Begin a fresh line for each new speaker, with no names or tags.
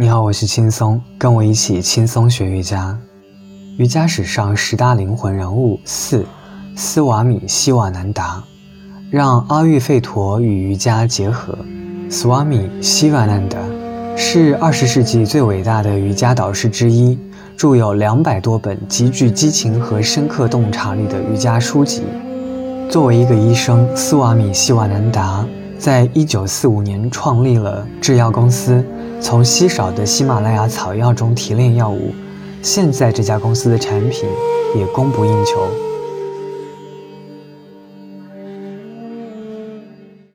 你好，我是轻松，跟我一起轻松学瑜伽。瑜伽史上十大灵魂人物四，斯瓦米·希瓦南达，让阿育吠陀与瑜伽结合。斯瓦米·希瓦南达是二十世纪最伟大的瑜伽导师之一，著有两百多本极具激情和深刻洞察力的瑜伽书籍。作为一个医生，斯瓦米·希瓦南达在一九四五年创立了制药公司。从稀少的喜马拉雅草药中提炼药物，现在这家公司的产品也供不应求。